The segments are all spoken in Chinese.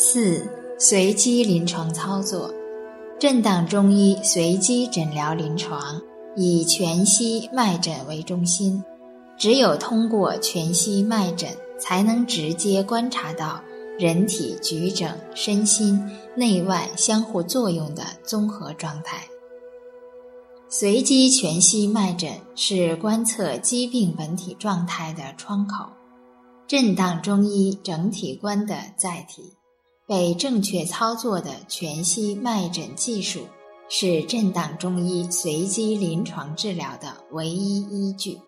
四、随机临床操作，震荡中医随机诊疗临床，以全息脉诊为中心。只有通过全息脉诊，才能直接观察到人体局整、身心内外相互作用的综合状态。随机全息脉诊是观测疾病本体状态的窗口，震荡中医整体观的载体。被正确操作的全息脉诊技术，是震荡中医随机临床治疗的唯一依据，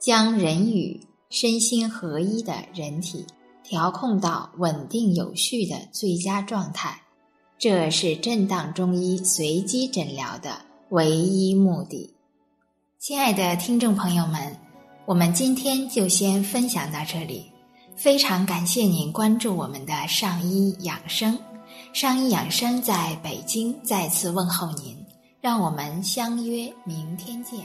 将人与身心合一的人体调控到稳定有序的最佳状态，这是震荡中医随机诊疗的唯一目的。亲爱的听众朋友们，我们今天就先分享到这里。非常感谢您关注我们的上医养生，上医养生在北京再次问候您，让我们相约明天见。